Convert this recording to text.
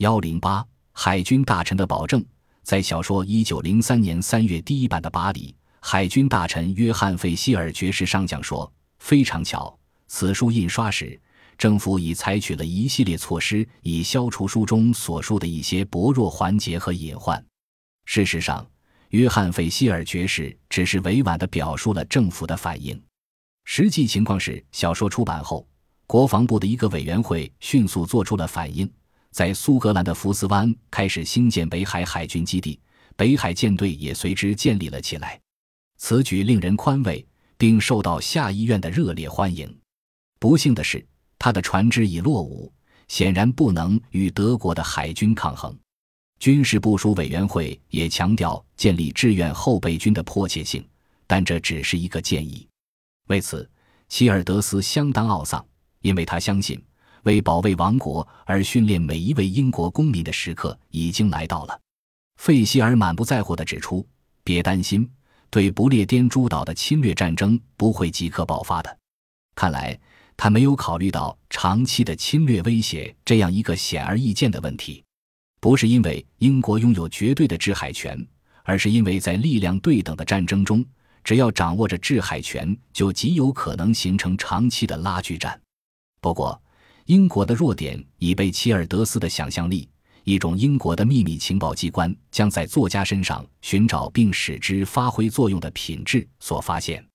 幺零八海军大臣的保证，在小说一九零三年三月第一版的巴黎，海军大臣约翰·费希尔爵士上将说：“非常巧，此书印刷时，政府已采取了一系列措施，以消除书中所述的一些薄弱环节和隐患。”事实上，约翰·费希尔爵士只是委婉地表述了政府的反应。实际情况是，小说出版后，国防部的一个委员会迅速做出了反应，在苏格兰的福斯湾开始兴建北海海军基地，北海舰队也随之建立了起来。此举令人宽慰，并受到下议院的热烈欢迎。不幸的是，他的船只已落伍，显然不能与德国的海军抗衡。军事部署委员会也强调建立志愿后备军的迫切性，但这只是一个建议。为此，希尔德斯相当懊丧，因为他相信为保卫王国而训练每一位英国公民的时刻已经来到了。费希尔满不在乎地指出：“别担心，对不列颠诸岛的侵略战争不会即刻爆发的。”看来他没有考虑到长期的侵略威胁这样一个显而易见的问题。不是因为英国拥有绝对的制海权，而是因为在力量对等的战争中。只要掌握着制海权，就极有可能形成长期的拉锯战。不过，英国的弱点已被齐尔德斯的想象力——一种英国的秘密情报机关将在作家身上寻找并使之发挥作用的品质——所发现。